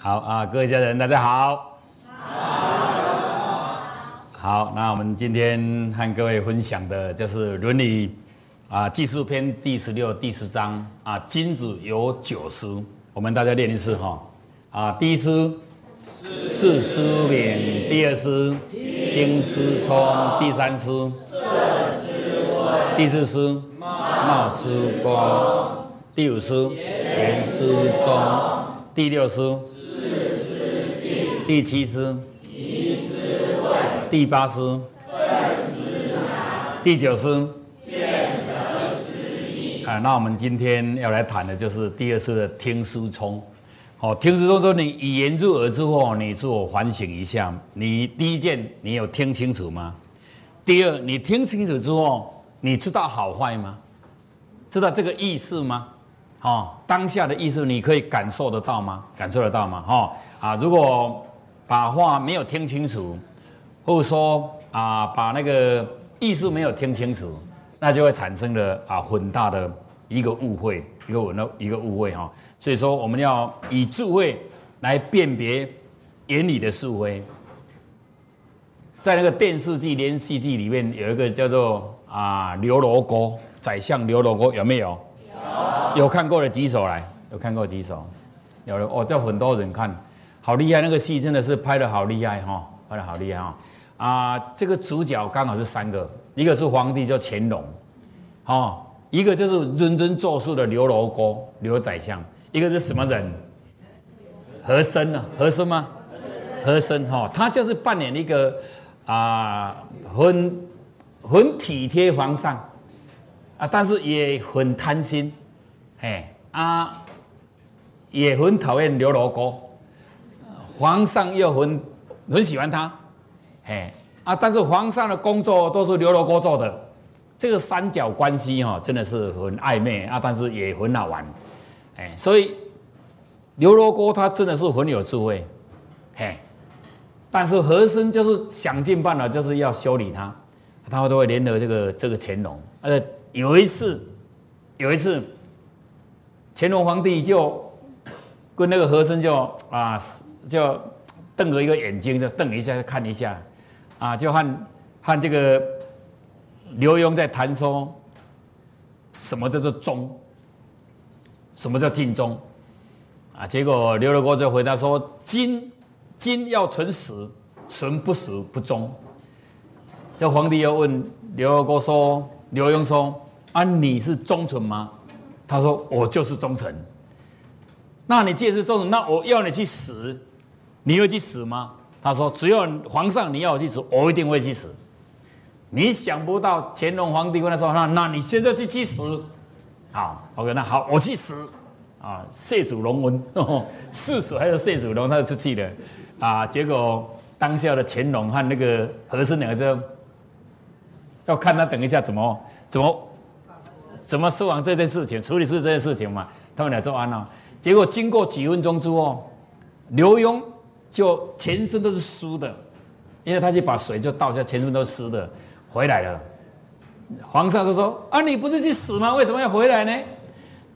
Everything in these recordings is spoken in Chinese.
好啊，各位家人，大家好。好。好，那我们今天和各位分享的就是《伦理》啊，技术篇第十六、第十章啊，金子有九书，我们大家念一次哈。啊，第一诗四书名，第二诗听诗聪，第三诗第四诗冒诗光，第五诗言诗中，第六诗第七诗第八诗第九诗啊，那我们今天要来谈的就是第二次的听书聪。好，听书聪说你语言入耳之后，你自我反省一下，你第一件你有听清楚吗？第二，你听清楚之后，你知道好坏吗？知道这个意思吗？哦，当下的意思你可以感受得到吗？感受得到吗？哈啊，如果把话没有听清楚，或者说啊，把那个意思没有听清楚，那就会产生了啊很大的一个误会，一个很一个误会哈。所以说，我们要以智慧来辨别眼里的是非。在那个电视剧连续剧里面，有一个叫做啊刘罗锅宰相刘罗锅，有没有？有。有看过的举手来，有看过举手。有了哦，叫很多人看，好厉害！那个戏真的是拍的好厉害哈，拍的好厉害哈。啊，这个主角刚好是三个，一个是皇帝叫乾隆，哦，一个就是认真做事的刘罗锅刘宰相。一个是什么人？和珅呢？和珅吗？和珅哈，他就是扮演一个啊，很很体贴皇上啊，但是也很贪心，哎啊，也很讨厌刘罗锅，皇上又很很喜欢他，哎啊，但是皇上的工作都是刘罗锅做的，这个三角关系哈，真的是很暧昧啊，但是也很好玩。哎，所以刘罗锅他真的是很有智慧，嘿，但是和珅就是想尽办法就是要修理他，他都会联合这个这个乾隆。呃，有一次，有一次，乾隆皇帝就跟那个和珅就啊，就瞪了一个眼睛，就瞪一下，看一下，啊，就和和这个刘墉在谈说，什么叫做忠。什么叫尽忠啊？结果刘罗锅就回答说：“金金要存死，存不死不忠。”这皇帝又问刘罗锅说：“刘墉说啊，你是忠臣吗？”他说：“我就是忠臣。”那你既然是忠臣，那我要你去死，你会去死吗？他说：“只要皇上你要我去死，我一定会去死。”你想不到乾隆皇帝跟他说：“那那你现在就去死。”好，OK，那好，我去死啊！谢主隆恩，是死还有谢主隆？他就出去了啊！结果当下的乾隆和那个和珅两个就要看他等一下怎么怎么怎么说完这件事情，处理是这件事情嘛？他们俩做完了，结果经过几分钟之后，刘墉就全身都是湿的，因为他去把水就倒下，全身都湿的，回来了。皇上就说：“啊，你不是去死吗？为什么要回来呢？”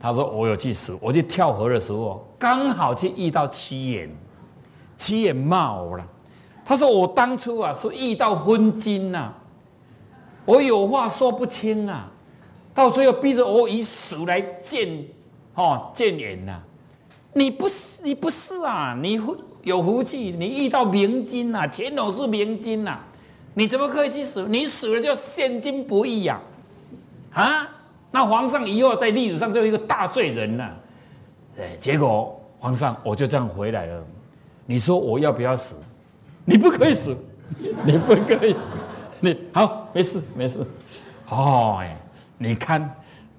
他说：“我有去死，我去跳河的时候，刚好去遇到七眼，七眼骂我了。他说我当初啊，是遇到昏君呐，我有话说不清啊，到最后逼着我以死来见，哦，见眼呐。你不是，你不是啊，你有福气，你遇到明金呐，乾隆是明金呐。”你怎么可以去死？你死了就现金不易呀！啊，那皇上以后在历史上就一个大罪人了。对，结果皇上我就这样回来了。你说我要不要死？你不可以死，你不可以死。你好，没事没事。哦，哎，你看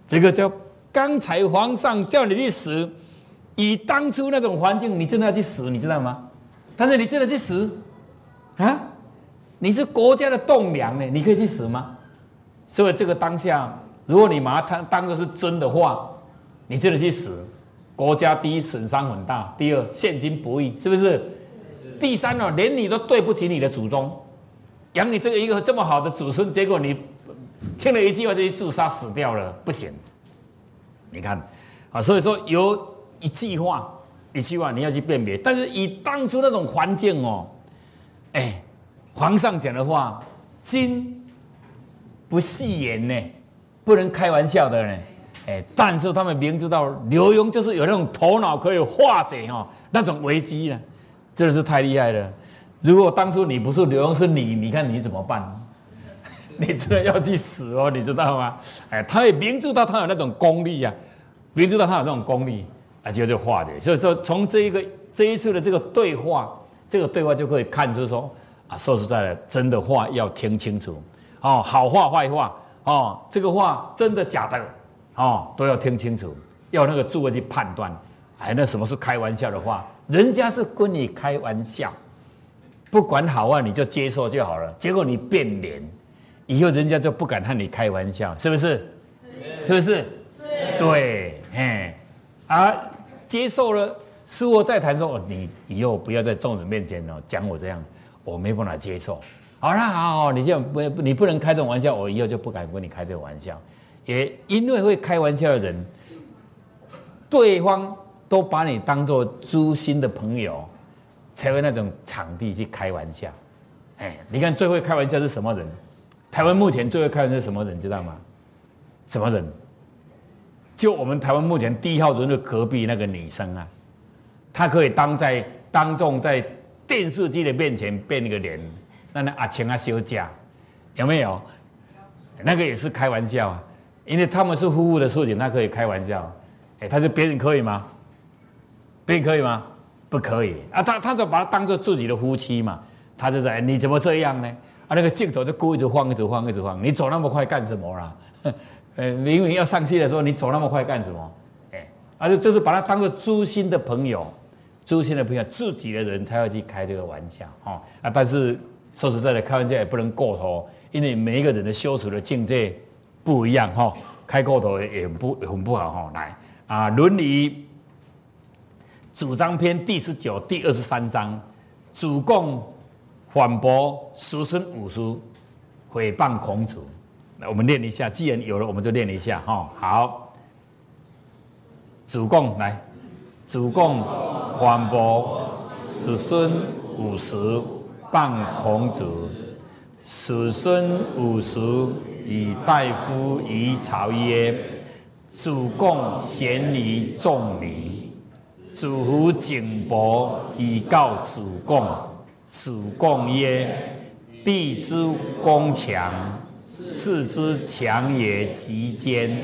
这个叫刚才皇上叫你去死，以当初那种环境，你真的要去死，你知道吗？但是你真的去死啊？你是国家的栋梁呢，你可以去死吗？所以这个当下，如果你把它当当做是真的话，你真的去死，国家第一损伤很大，第二现金不易，是不是？第三呢，连你都对不起你的祖宗，养你这个一个这么好的祖孙，结果你听了一句话就去自杀死掉了，不行。你看，啊，所以说有一句话一句话你要去辨别。但是以当初那种环境哦，哎，皇上讲的话，金不戏言呢，不能开玩笑的呢。哎，但是他们明知道刘墉就是有那种头脑可以化解哈那种危机呢，真的是太厉害了。如果当初你不是刘墉是你，你看你怎么办？你真的要去死哦，你知道吗？哎，他也明知道他有那种功力呀，明知道他有那种功力，啊，就就化解。所以说，从这一个这一次的这个对话，这个对话就可以看出说，啊，说实在的，真的话要听清楚哦，好话坏话哦，这个话真的假的。哦，都要听清楚，要那个智慧去判断。哎，那什么是开玩笑的话？人家是跟你开玩笑，不管好坏，你就接受就好了。结果你变脸，以后人家就不敢和你开玩笑，是不是？是不是？是。对，嘿，啊，接受了，事后再谈说，哦你以后不要在众人面前哦讲我这样，我没办法接受。好了，好好，你就不，你不能开这种玩笑，我以后就不敢跟你开这个玩笑。也因为会开玩笑的人，对方都把你当做诛心的朋友，才会那种场地去开玩笑。哎，你看最会开玩笑是什么人？台湾目前最会开玩笑是什么人？知道吗？什么人？就我们台湾目前第一号人的隔壁那个女生啊，她可以当在当众在电视机的面前变一个脸，那那阿青啊休假有没有？那个也是开玩笑啊。因为他们是夫妇的事情，他可以开玩笑，哎，他是别人可以吗？别人可以吗？不可以啊！他他就把他当做自己的夫妻嘛，他就在你怎么这样呢？啊，那个镜头就故意一直晃，一直晃，一直晃，你走那么快干什么啦？呃，明明要上去的时候，你走那么快干什么？哎，而且就是把他当做诛心的朋友，诛心的朋友，自己的人才会去开这个玩笑，哈啊！但是说实在的，开玩笑也不能过头，因为每一个人的修持的境界。不一样哈，开过头也不很不好哈。来啊，《伦理》主张篇第十九、第二十三章，主共反驳叔孙武叔诽谤孔子。我们练一下，既然有了，我们就练一下哈。好，主公来，主公反驳叔孙武叔谤孔子，子孙五十。以大夫于朝曰：“主公贤于众礼，主夫景伯以告主公。主公曰：‘必之攻强，世之强也极坚。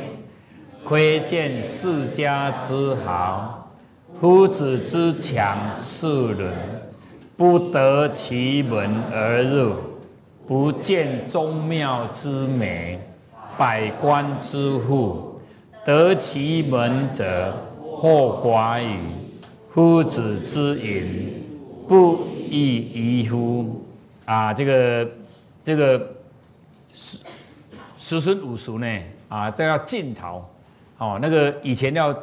窥见世家之豪，夫子之强世人，不得其门而入。’”不见宗庙之美，百官之富，得其门者，或寡矣。夫子之隐，不亦宜乎？啊，这个这个叔叔孙五叔呢？啊，这要晋朝哦。那个以前要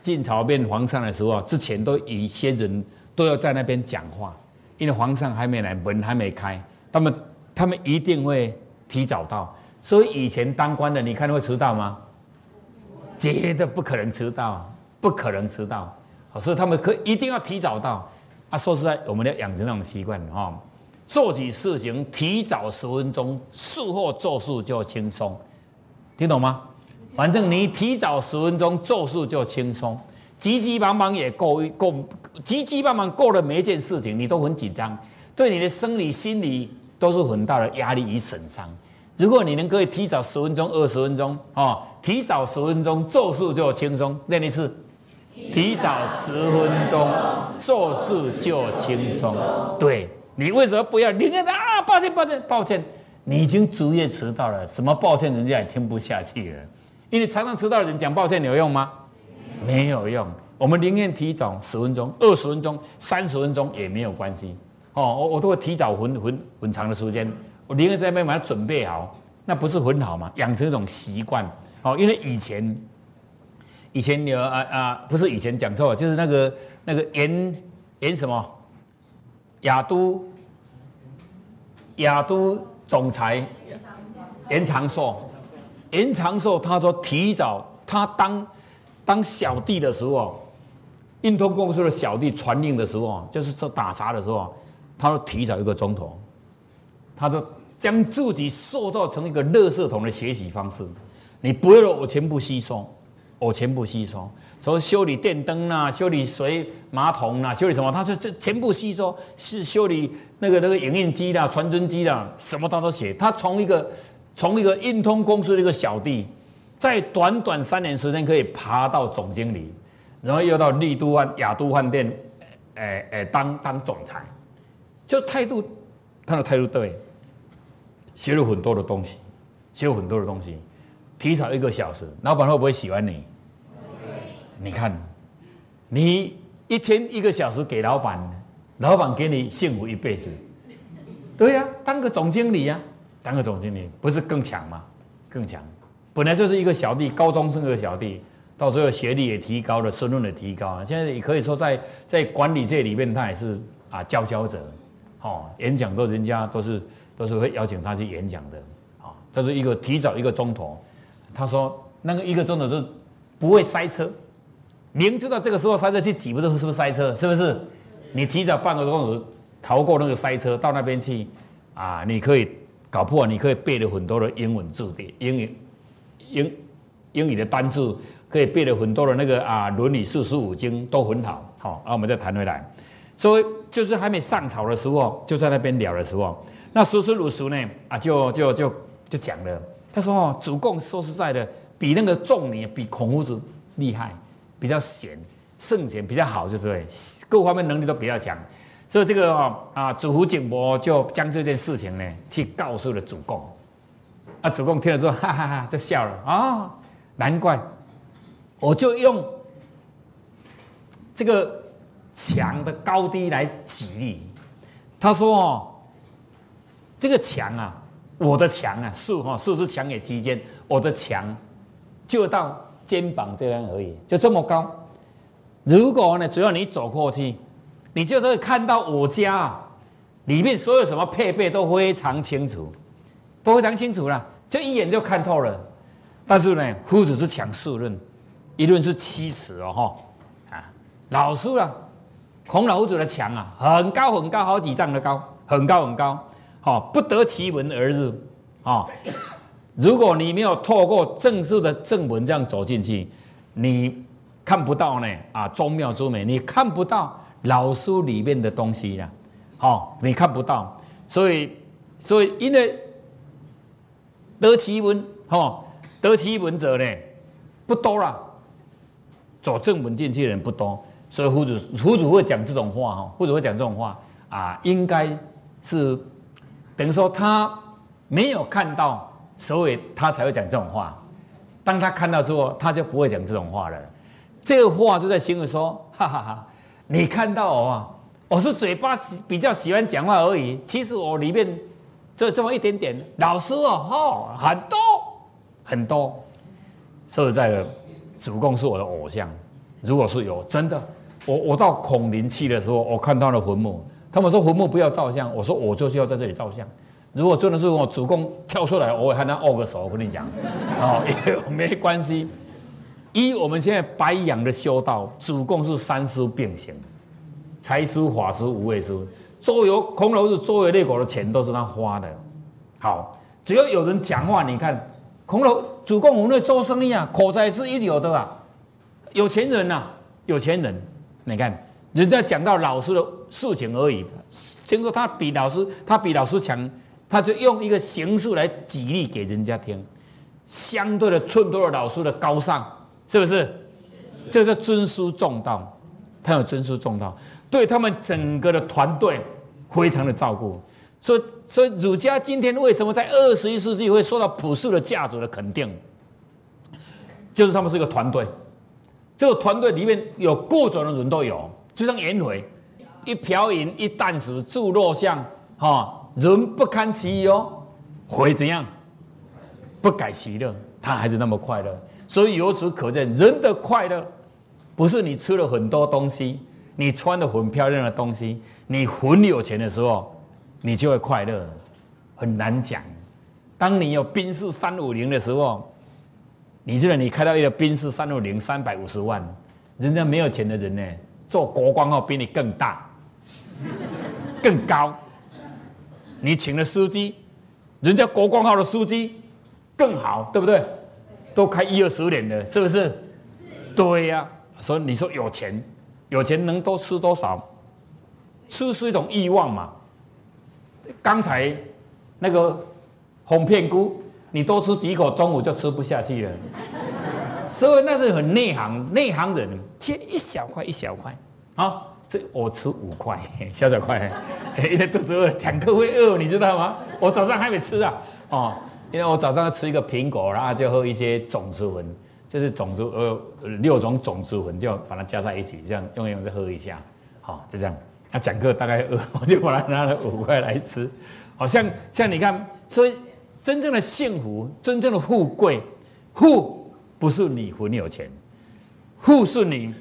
晋朝变皇上的时候，之前都一些人都要在那边讲话，因为皇上还没来，门还没开，他们。他们一定会提早到，所以以前当官的，你看会迟到吗？绝对不可能迟到，不可能迟到。所以他们可一定要提早到。啊，说实在，我们要养成那种习惯哈，做起事情提早十分钟，事后做事就轻松，听懂吗？反正你提早十分钟做事就轻松，急急忙忙也够够，急急忙忙过了每一件事情，你都很紧张，对你的生理心理。都是很大的压力与损伤。如果你能可以提早十分钟、二十分钟啊，提早十分钟做事就轻松。练一次，提早十分钟做事就轻松。对你为什么不要宁愿啊？抱歉，抱歉，抱歉，你已经逐夜迟到了。什么抱歉，人家也听不下去了。因为常常迟到的人讲抱歉有用吗？没有用。我们宁愿提早十分钟、二十分钟、三十分钟也没有关系。哦，我我都会提早很很很长的时间，我宁愿在那边把它准备好，那不是很好吗？养成一种习惯，哦，因为以前，以前有啊啊，不是以前讲错，就是那个那个严严什么，雅都雅都总裁严长寿，严长寿他说提早他当当小弟的时候，运通公司的小弟传令的时候，就是说打杂的时候，他说提早一个钟头，他说将自己塑造成一个垃圾桶的学习方式，你不要我全部吸收，我全部吸收。从修理电灯啦，修理水马桶啦，修理什么，他说这全部吸收，是修理那个那个影印机啦、传真机啦，什么他都写。他从一个从一个运通公司的一个小弟，在短短三年时间可以爬到总经理。然后又到丽都饭雅都饭店，诶诶，当当总裁，就态度，他的态度对，学了很多的东西，学了很多的东西，提早一个小时，老板会不会喜欢你？你看，你一天一个小时给老板，老板给你幸福一辈子，对呀，当个总经理呀，当个总经理不是更强吗？更强，本来就是一个小弟，高中生的小弟。到时候学历也提高了，身份也提高了。现在也可以说，在在管理界里面，他也是啊佼佼者。哦，演讲都人家都是都是会邀请他去演讲的。啊，这是一个提早一个钟头。他说那个一个钟头是不会塞车，明知道这个时候塞车去挤，不是是不是塞车？是不是？你提早半个钟头逃过那个塞车，到那边去啊，你可以搞破，你可以背了很多的英文字典、英语、英英语的单字。可以背了很多的那个啊，《伦理》四书五经都很好，好，那我们再谈回来。所以就是还没上朝的时候，就在那边聊的时候，那叔叔鲁叔呢啊，就就就就讲了，他说哦，主公说实在的，比那个仲尼，比孔夫子厉害，比较贤，圣贤比较好，对不对？各方面能力都比较强。所以这个啊，主仆景伯就将这件事情呢，去告诉了主公。啊，主公听了之后，哈哈哈，就笑了啊，难怪。我就用这个墙的高低来举例。他说：“哦，这个墙啊，我的墙啊，树哈树是墙给基间，我的墙就到肩膀这样而已，就这么高。如果呢，只要你走过去，你就会看到我家里面所有什么配备都非常清楚，都非常清楚了，就一眼就看透了。但是呢，夫子是强势论。”一论是七尺哦，哈啊，老师啊，孔老夫子的墙啊，很高很高，好几丈的高，很高很高，好不得其门而入啊。如果你没有透过正式的正门这样走进去，你看不到呢啊，宗庙之美，你看不到老书里面的东西呀，好，你看不到，所以所以因为得其门，哈，得其门者呢不多了。走正门进去的人不多，所以夫子夫子会讲这种话哈，夫子会讲这种话啊，应该是等于说他没有看到，所以他才会讲这种话。当他看到之后，他就不会讲这种话了。这个话就在形容说，哈哈哈，你看到我啊，我是嘴巴比较喜欢讲话而已，其实我里面就这么一点点。老师哦，哦，很多很多，说实在的。主公是我的偶像，如果是有真的，我我到孔林去的时候，我看到了坟墓，他们说坟墓不要照相，我说我就是要在这里照相。如果真的是我主公跳出来，我会和他握个手。我跟你讲，哦，没关系。一我们现在白羊的修道，主公是三书并行，财书、法书、无畏书，周游孔老子周游列国的钱都是他花的。好，只要有人讲话，你看。孔老主公，我们做生意啊，口才是一流的啊，有钱人呐，有钱人。你看，人家讲到老师的事情而已，听说他比老师，他比老师强，他就用一个形式来举例给人家听，相对的衬托了老师的高尚，是不是？这是尊师重道，他有尊师重道，对他们整个的团队非常的照顾。所以，所以儒家今天为什么在二十一世纪会受到朴素的价值的肯定？就是他们是一个团队，这个团队里面有各种的人都有，就像颜回，一瓢饮一啖食著若相，哈，人不堪其忧，会怎样？不改其乐，他还是那么快乐。所以由此可见，人的快乐不是你吃了很多东西，你穿的很漂亮的东西，你很有钱的时候。你就会快乐，很难讲。当你有宾士三五零的时候，你觉得你开到一个宾士三五零三百五十万，人家没有钱的人呢，做国光号比你更大、更高。你请的司机，人家国光号的司机更好，对不对？都开一二十年了，是不是？对呀。所以你说有钱，有钱能多吃多少？吃是一种欲望嘛。刚才那个红片菇，你多吃几口，中午就吃不下去了。所以那是很内行，内行人切一小块一小块啊。我吃五块，小小块，因为肚子饿，讲课会饿，你知道吗？我早上还没吃啊，哦，因为我早上要吃一个苹果，然后就喝一些种子粉，就是种子呃六种种子粉，就把它加在一起，这样用用再喝一下，好，就这样。他讲课大概饿，我就把它拿了五块来吃，好像像你看，所以真正的幸福，真正的富贵，富不是你很有钱，富是你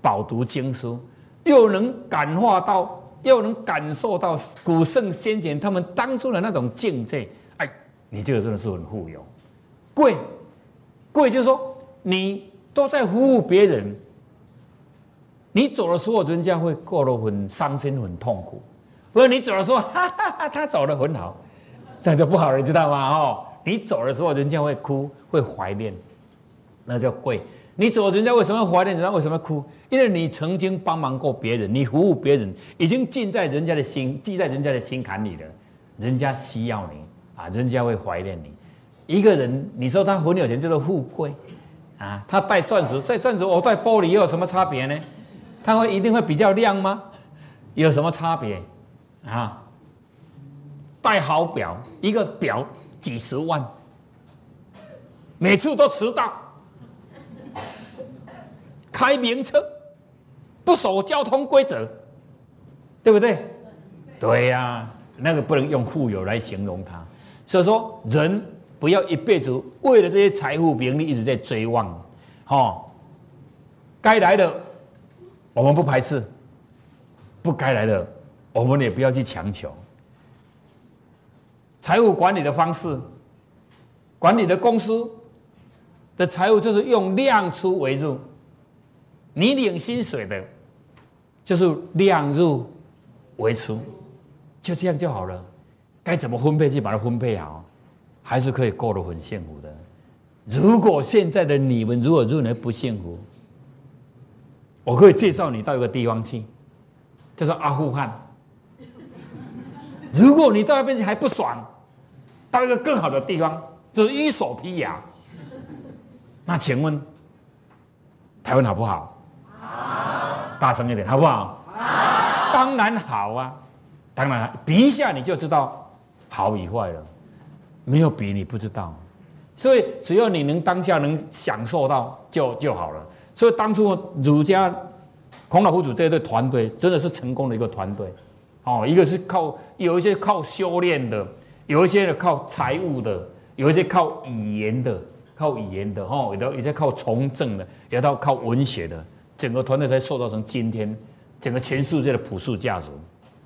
饱读经书。又能感化到，又能感受到古圣先贤他们当初的那种境界，哎，你这个真的是很富有。贵，贵就是说你都在服务别人，你走的时候人家会过得很伤心、很痛苦；，不是你走的时候，哈哈哈，他走的很好，这样就不好了，你知道吗？哦，你走的时候人家会哭，会怀念，那叫贵。你走，人家为什么怀念？人家为什么哭？因为你曾经帮忙过别人，你服务别人，已经进在人家的心，记在人家的心坎里了。人家需要你啊，人家会怀念你。一个人，你说他很有钱，就是富贵啊。他戴钻石，戴钻石，我戴玻璃又有什么差别呢？他会一定会比较亮吗？有什么差别啊？戴好表，一个表几十万，每次都迟到。开名车，不守交通规则，对不对？对呀，那个不能用富有来形容他。所以说，人不要一辈子为了这些财富名利一直在追望，哦。该来的我们不排斥，不该来的我们也不要去强求。财务管理的方式，管理的公司的财务就是用量出为入。你领薪水的，就是量入为出，就这样就好了。该怎么分配就把它分配好，还是可以过得很幸福的。如果现在的你们如果认为不幸福，我可以介绍你到一个地方去，叫做阿富汗。如果你到那边去还不爽，到一个更好的地方，就是伊索比亚。那请问台湾好不好？大声一点，好不好？当然好啊，当然比一下你就知道好与坏了。没有比你不知道，所以只要你能当下能享受到就就好了。所以当初儒家孔老夫子这一对团队真的是成功的一个团队。哦，一个是靠有一些靠修炼的，有一些靠财务的，有一些靠语言的，靠语言的，哈，有的有些靠从政的，有的靠文学的。整个团队才塑造成今天整个全世界的朴素价值，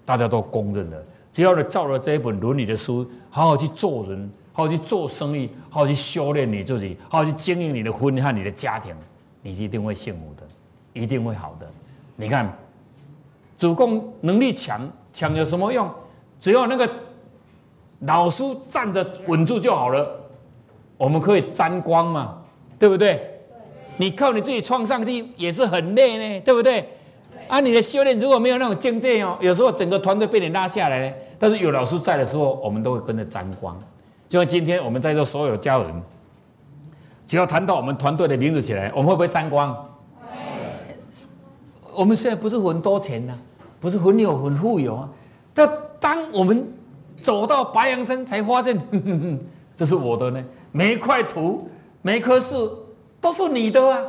大家都公认的。只要你照着这一本伦理的书，好好去做人，好好去做生意，好好去修炼你自己，好好去经营你的婚姻和你的家庭，你一定会幸福的，一定会好的。你看，主攻能力强，强有什么用？只要那个老师站着稳住就好了。我们可以沾光嘛，对不对？你靠你自己创上去也是很累呢，对不对？啊，你的修炼如果没有那种境界哦，有时候整个团队被你拉下来呢。但是有老师在的时候，我们都会跟着沾光。就像今天我们在座所有家人，只要谈到我们团队的名字起来，我们会不会沾光？我们现在不是很多钱呐，不是很有很富有啊。但当我们走到白羊山，才发现，这是我的呢。每一块土，每一棵树。都是你的啊！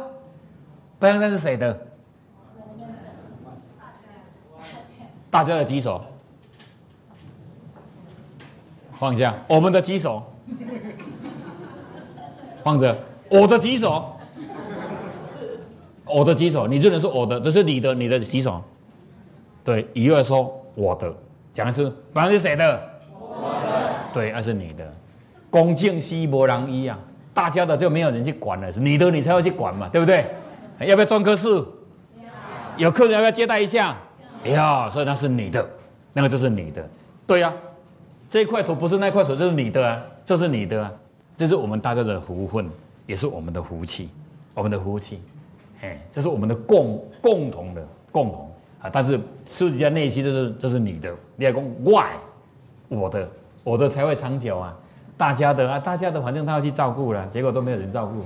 白杨山是谁的？大家的举手，放下我们的举手，放着我的举手，我的举手，你只能说我的，这是你的，你的举手。对，以后说我的，讲一次，白杨是谁的？我的。对，那是你的。恭敬西伯郎一啊。大家的就没有人去管了，你的你才要去管嘛，对不对？要不要种棵树？有客人要不要接待一下？要，所以那是你的，那个就是你的。对呀，这块土不是那块水，就是你的啊，这是你的啊，这是我们大家的福分，也是我们的福气，我们的福气。哎，这是我们的共共同的共同啊。但是私底下内心就是这是你的，你要讲 why 我的，我的才会长久啊。大家的啊，大家的反正他要去照顾了，结果都没有人照顾，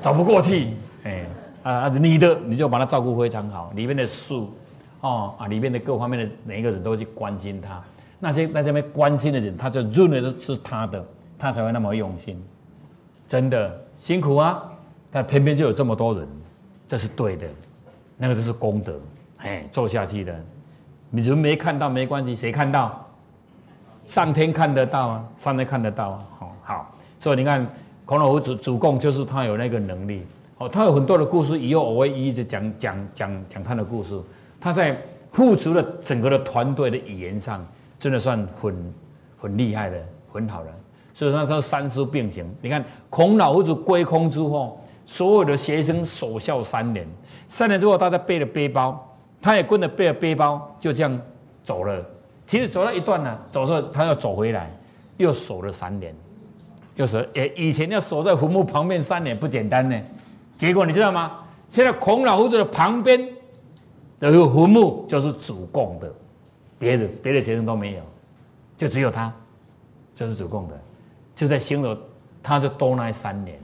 找不过去。哎啊，你的你就把他照顾非常好，里面的树哦啊，里面的各方面的每一个人都去关心他。那些在这边关心的人，他就认为是他的，他才会那么用心。真的辛苦啊，但偏偏就有这么多人，这是对的，那个就是功德。哎，做下去的，你人没看到没关系，谁看到？上天看得到啊，上天看得到啊，好，好，所以你看孔老夫子主供就是他有那个能力，哦，他有很多的故事，以后我会一直讲讲讲讲他的故事。他在付出了整个的团队的语言上，真的算很很厉害的，很好的。所以他说三师并行。你看孔老夫子归空之后，所有的学生守孝三年，三年之后，大家背了背包，他也跟着背了背包，就这样走了。其实走了一段呢，走着他要走回来，又守了三年，又守。诶，以前要守在坟墓旁边三年不简单呢。结果你知道吗？现在孔老夫子的旁边的坟墓就是主供的，别的别的学生都没有，就只有他，就是主供的，就在形容他就多那三年，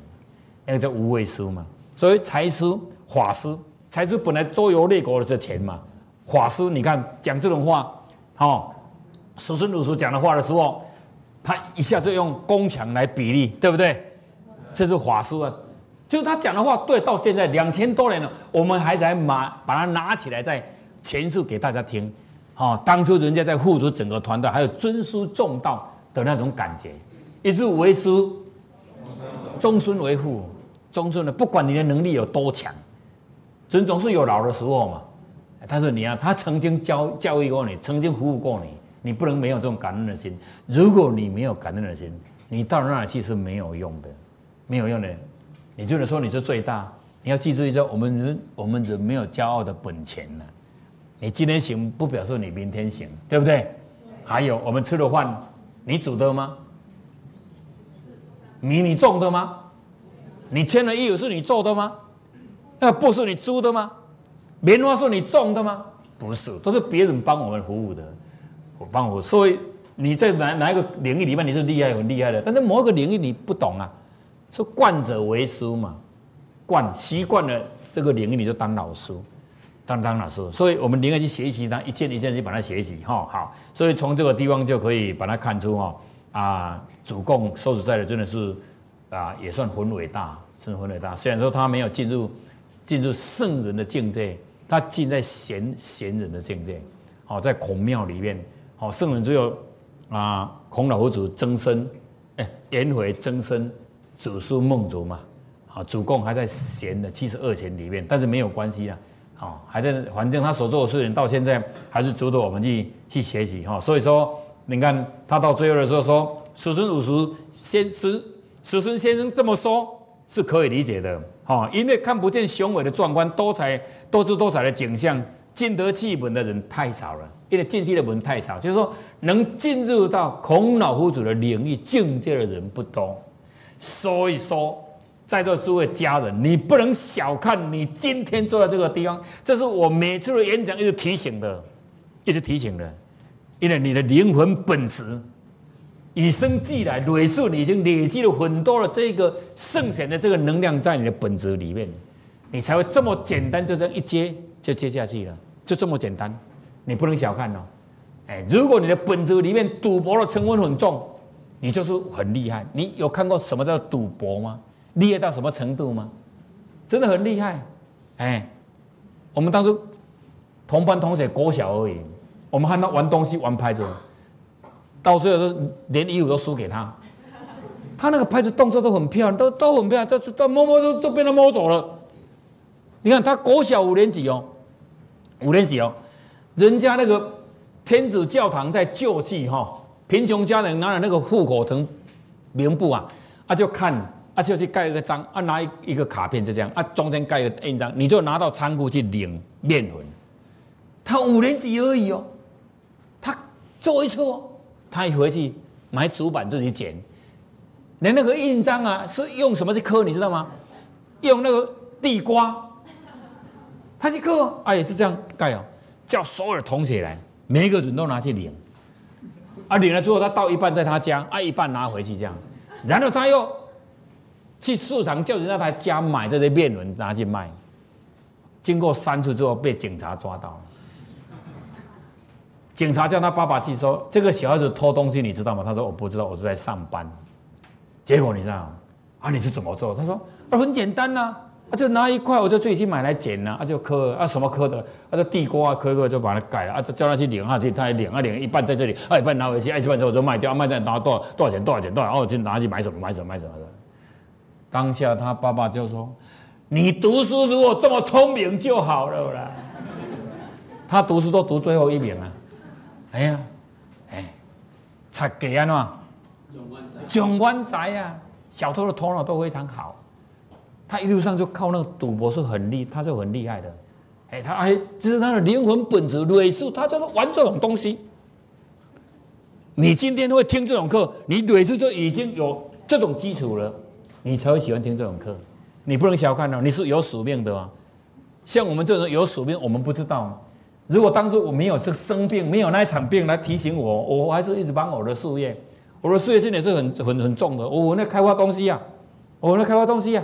那个叫无畏师嘛。所以财师、法师，财师本来周游列国的这钱嘛，法师你看讲这种话。哦，叔孙鲁叔讲的话的时候，他一下就用宫墙来比例，对不对？这是法师啊，就是他讲的话对，到现在两千多年了，我们还在把把它拿起来再阐述给大家听。哦，当初人家在护主整个团队，还有尊师重道的那种感觉，一直为师，终身为父，终身的，不管你的能力有多强，人总是有老的时候嘛。他说：“你啊，他曾经教教育过你，曾经服务过你，你不能没有这种感恩的心。如果你没有感恩的心，你到那里去是没有用的，没有用的。你就能说你是最大。你要记住一下，我们人，我们人没有骄傲的本钱呢。你今天行，不表示你明天行，对不对？还有，我们吃的饭，你煮的吗？米你种的吗？你签的衣服是你做的吗？那布是你租的吗？”棉花是你种的吗？不是，都是别人帮我们服务的，我帮我。所以你在哪哪一个领域里面你是厉害很厉害的，但是某一个领域你不懂啊，说惯者为师嘛，惯习惯了这个领域你就当老师，当当老师。所以我们宁愿去学习它，一件一件去把它学习哈。好，所以从这个地方就可以把它看出哈啊，主供说实在的真的是啊也算很伟大，算很伟大。虽然说他没有进入进入圣人的境界。他进在贤贤人的境界，好，在孔庙里面，好，圣人只有啊，孔老夫子增生，哎，颜回增生，祖叔孟祖嘛，啊，主公还在贤的七十二贤里面，但是没有关系啊，好，还在，反正他所做的事情到现在还是值得我们去去学习哈。所以说，你看他到最后的时候说，叔孙五叔先孙叔孙先生这么说。是可以理解的，哈，因为看不见雄伟的壮观、多彩多姿多彩的景象，进得气门的人太少了，因为进去的门太少，就是说能进入到孔老夫子的领域境界的人不多。所以说，在座诸位家人，你不能小看你今天坐在这个地方，这是我每次的演讲一直提醒的，一直提醒的，因为你的灵魂本质。与生俱来，累数你已经累积了很多的这个圣贤的这个能量在你的本质里面，你才会这么简单就这样一接就接下去了，就这么简单，你不能小看哦。哎，如果你的本质里面赌博的成分很重，你就是很厉害。你有看过什么叫赌博吗？厉害到什么程度吗？真的很厉害。哎，我们当初同班同学国小而已，我们看他玩东西玩牌子。到最后都连衣服都输给他，他那个拍子动作都很漂亮，都都很漂亮，都都摸摸都都被他摸走了。你看他国小五年级哦，五年级哦，人家那个天主教堂在救济哈，贫穷家人拿了那个户口腾名簿啊，啊就看啊，就去盖一个章啊，拿一一个卡片就这样啊，中间盖个印章，你就拿到仓库去领面粉。他五年级而已哦，他做一次哦，他一回去买主板自己剪，连那个印章啊是用什么去刻，你知道吗？用那个地瓜，他去刻啊，也是这样盖哦，叫所有同学来，每一个人都拿去领，啊，领了之后他到一半在他家，啊，一半拿回去这样，然后他又去市场叫人家他家买这些面粉拿去卖，经过三次之后被警察抓到。警察叫他爸爸去说：“这个小孩子偷东西，你知道吗？”他说：“我不知道，我是在上班。”结果你知道啊？你是怎么做？他说：“啊，很简单呐，就拿一块，我就自己去买来剪呐，啊，就磕啊，什么磕的？啊，就地瓜刻刻就把它改了，啊，叫他去领下去，他领啊领一半在这里，啊一半拿回去，啊一半之后就卖掉，卖掉拿多少多少钱？多少钱？多少？然后就拿去买什么买什么买什么的。当下他爸爸就说：“你读书如果这么聪明就好了啦。”他读书都读最后一名啊。哎呀，哎，才给安怎？蒋万财啊，小偷的头脑都非常好，他一路上就靠那个赌博是很厉，他是很厉害的。哎，他哎，就是他的灵魂本质累数，他就是玩这种东西。你今天会听这种课，你累数就已经有这种基础了，你才会喜欢听这种课。你不能小看哦，你是有使命的啊。像我们这种有使命，我们不知道。如果当初我没有这生病，没有那一场病来提醒我，我还是一直帮我的事业。我的事业心也是很很很重的。我那开发东西呀，我那开发东西呀，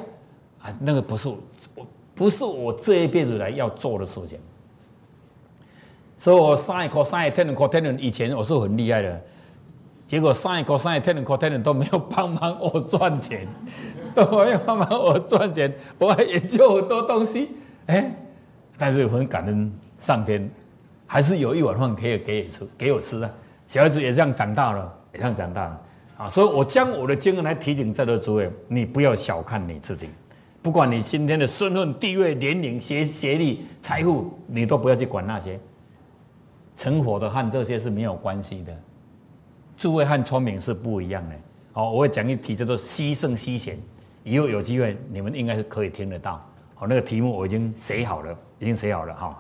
啊那个不是我，不是我这一辈子来要做的事情。所以我上一课上一 ten 课 ten 以前我是很厉害的，结果上一课上一 ten 课 ten 都没有帮忙我赚钱，都没有帮忙我赚钱，我还研究很多东西，哎，但是很感恩上天。还是有一碗饭可以给你吃，给我吃啊！小孩子也这样长大了，也这样长大了啊！所以我将我的经验来提醒在座诸位：你不要小看你自己，不管你今天的身份、地位、年龄、学学历、财富，你都不要去管那些。成佛的和这些是没有关系的。诸位和聪明是不一样的。好，我会讲一题叫做“牺牲牺险”，以后有机会你们应该是可以听得到。好，那个题目我已经写好了，已经写好了哈。